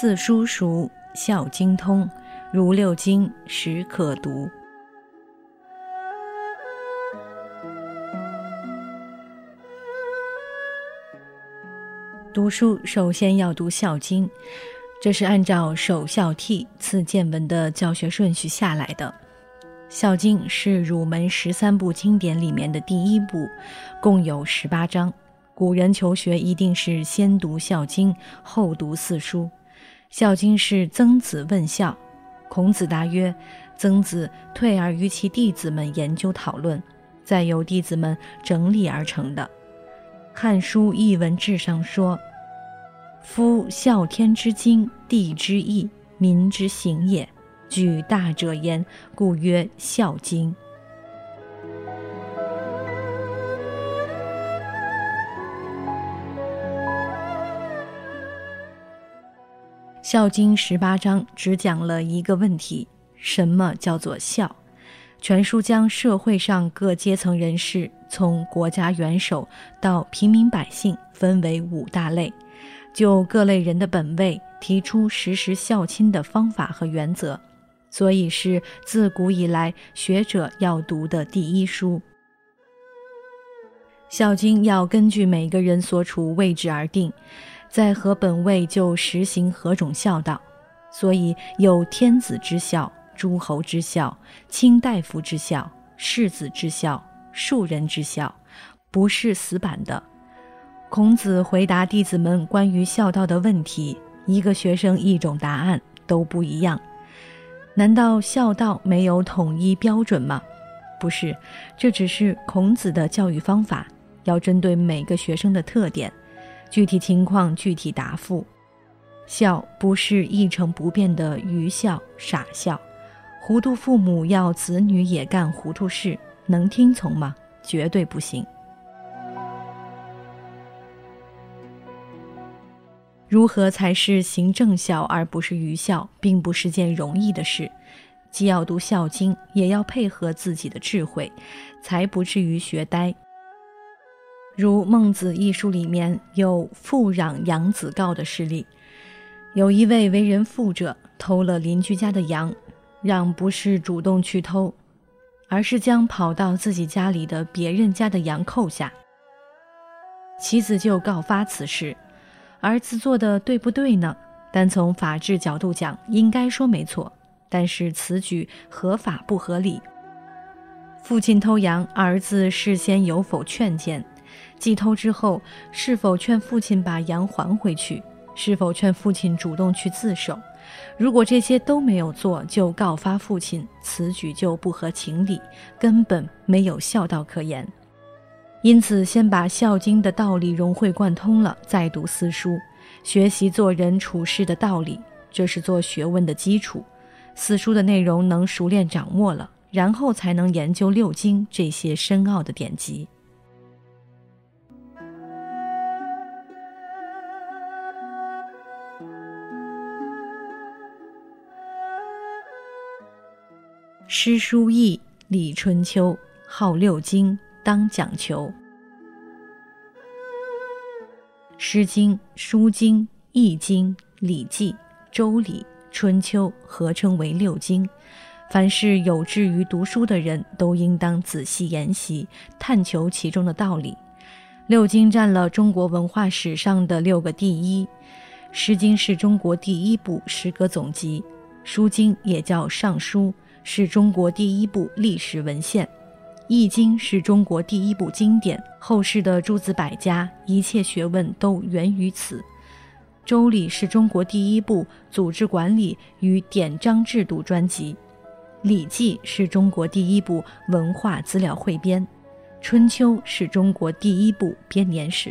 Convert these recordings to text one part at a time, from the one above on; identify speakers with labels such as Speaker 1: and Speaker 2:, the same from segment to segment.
Speaker 1: 四书熟，孝经通，如六经，始可读。读书首先要读《孝经》，这是按照首孝悌次见闻的教学顺序下来的。《孝经》是儒门十三部经典里面的第一部，共有十八章。古人求学一定是先读《孝经》，后读四书。《孝经》是曾子问孝，孔子答曰：“曾子退而与其弟子们研究讨论，再由弟子们整理而成的。”《汉书·艺文志》上说。夫孝天之经，地之义，民之行也。举大者言，故曰《孝经》。《孝经》十八章只讲了一个问题：什么叫做孝？全书将社会上各阶层人士，从国家元首到平民百姓，分为五大类。就各类人的本位提出实施孝亲的方法和原则，所以是自古以来学者要读的第一书。《孝经》要根据每个人所处位置而定，在何本位就实行何种孝道，所以有天子之孝、诸侯之孝、卿大夫之孝、士子之孝、庶人之孝，不是死板的。孔子回答弟子们关于孝道的问题，一个学生一种答案都不一样。难道孝道没有统一标准吗？不是，这只是孔子的教育方法，要针对每个学生的特点，具体情况具体答复。孝不是一成不变的愚孝、傻孝。糊涂父母要子女也干糊涂事，能听从吗？绝对不行。如何才是行正孝而不是愚孝，并不是件容易的事。既要读《孝经》，也要配合自己的智慧，才不至于学呆。如《孟子》一书里面有父攘养子告的事例，有一位为人父者偷了邻居家的羊，让不是主动去偷，而是将跑到自己家里的别人家的羊扣下，妻子就告发此事。儿子做的对不对呢？单从法治角度讲，应该说没错。但是此举合法不合理？父亲偷羊，儿子事先有否劝谏？寄偷之后，是否劝父亲把羊还回去？是否劝父亲主动去自首？如果这些都没有做，就告发父亲，此举就不合情理，根本没有孝道可言。因此，先把《孝经》的道理融会贯通了，再读四书，学习做人处事的道理，这是做学问的基础。四书的内容能熟练掌握了，然后才能研究六经这些深奥的典籍。诗书易礼春秋，号六经。当讲求，《诗经》《书经》《易经》《礼记》《周礼》《春秋》合称为六经。凡是有志于读书的人，都应当仔细研习，探求其中的道理。六经占了中国文化史上的六个第一，《诗经》是中国第一部诗歌总集，《书经》也叫《尚书》，是中国第一部历史文献。《易经》是中国第一部经典，后世的诸子百家，一切学问都源于此。《周礼》是中国第一部组织管理与典章制度专辑，《礼记》是中国第一部文化资料汇编，《春秋》是中国第一部编年史。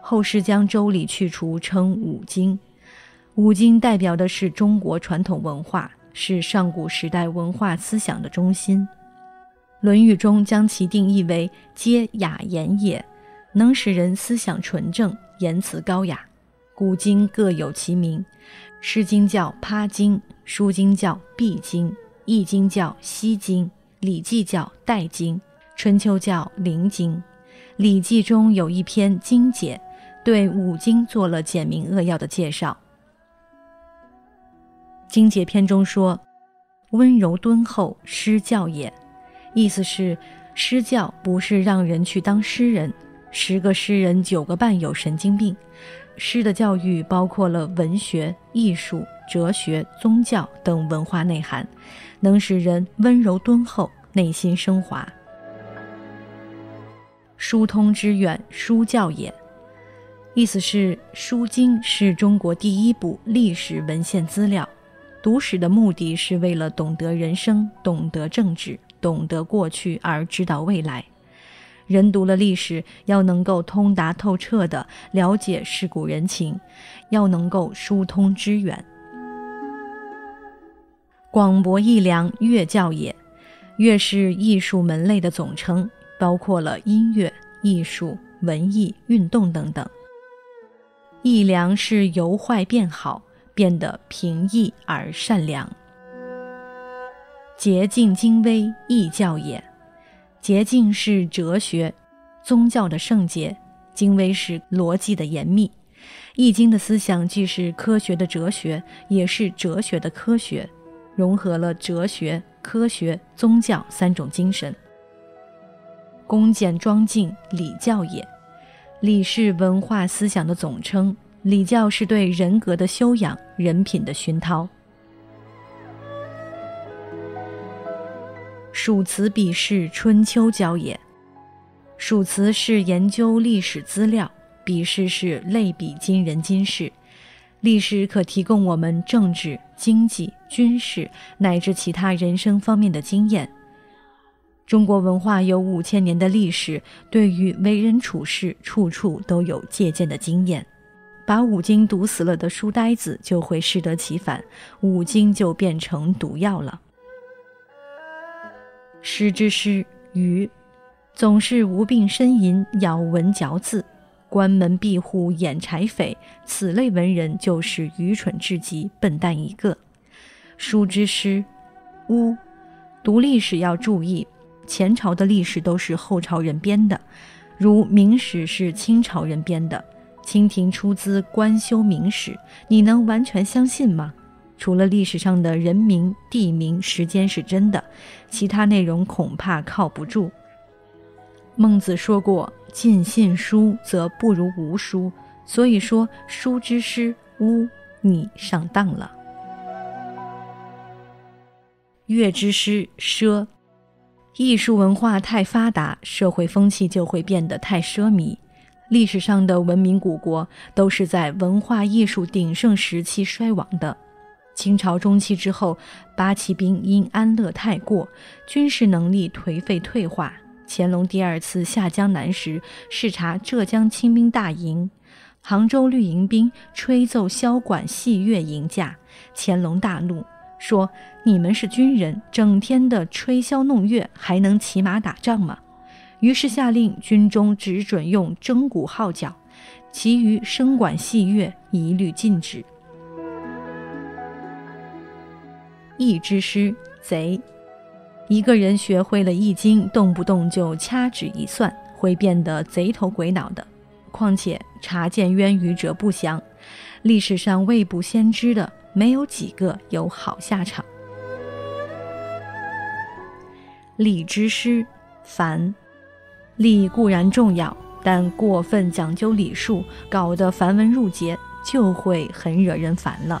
Speaker 1: 后世将《周礼》去除，称五经。五经代表的是中国传统文化，是上古时代文化思想的中心。《论语》中将其定义为“皆雅言也”，能使人思想纯正，言辞高雅。古今各有其名，《诗经》叫“趴经”，《书经》叫“毕经”，《易经》叫“西经”，《礼记》叫“代经”，《春秋》叫“灵经”。《礼记》中有一篇《经解》，对五经做了简明扼要的介绍。《经解》篇中说：“温柔敦厚，诗教也。”意思是，诗教不是让人去当诗人，十个诗人九个半有神经病。诗的教育包括了文学、艺术、哲学、宗教等文化内涵，能使人温柔敦厚，内心升华。疏通之远，书教也。意思是，《书经》是中国第一部历史文献资料。读史的目的是为了懂得人生，懂得政治，懂得过去，而知道未来。人读了历史，要能够通达透彻地了解世故人情，要能够疏通之远。广博艺良，乐教也。乐是艺术门类的总称，包括了音乐、艺术、文艺、运动等等。艺良是由坏变好，变得平易而善良。洁净精微，易教也。洁净是哲学、宗教的圣洁，精微是逻辑的严密。《易经》的思想既是科学的哲学，也是哲学的科学，融合了哲学、科学、宗教三种精神。恭俭庄敬，礼教也。礼是文化思想的总称，礼教是对人格的修养、人品的熏陶。属辞笔是春秋教也。属辞是研究历史资料，笔试是类比今人今事。历史可提供我们政治、经济、军事乃至其他人生方面的经验。中国文化有五千年的历史，对于为人处事，处处都有借鉴的经验。把五经读死了的书呆子，就会适得其反，五经就变成毒药了。诗之诗，愚，总是无病呻吟，咬文嚼字，关门闭户，掩柴扉，此类文人就是愚蠢至极，笨蛋一个。书之诗，巫，读历史要注意，前朝的历史都是后朝人编的，如明史是清朝人编的，清廷出资官修明史，你能完全相信吗？除了历史上的人名、地名、时间是真的，其他内容恐怕靠不住。孟子说过：“尽信书，则不如无书。”所以说，书之诗，巫，你上当了。乐之诗，奢。艺术文化太发达，社会风气就会变得太奢靡。历史上的文明古国都是在文化艺术鼎盛时期衰亡的。清朝中期之后，八旗兵因安乐太过，军事能力颓废退化。乾隆第二次下江南时，视察浙江清兵大营，杭州绿营兵吹奏箫管戏乐迎驾，乾隆大怒，说：“你们是军人，整天的吹箫弄乐，还能骑马打仗吗？”于是下令军中只准用筝鼓号角，其余声管戏乐一律禁止。易之师贼，一个人学会了易经，动不动就掐指一算，会变得贼头鬼脑的。况且察见渊鱼者不详，历史上未卜先知的没有几个有好下场。礼之师繁，礼固然重要，但过分讲究礼数，搞得繁文缛节，就会很惹人烦了。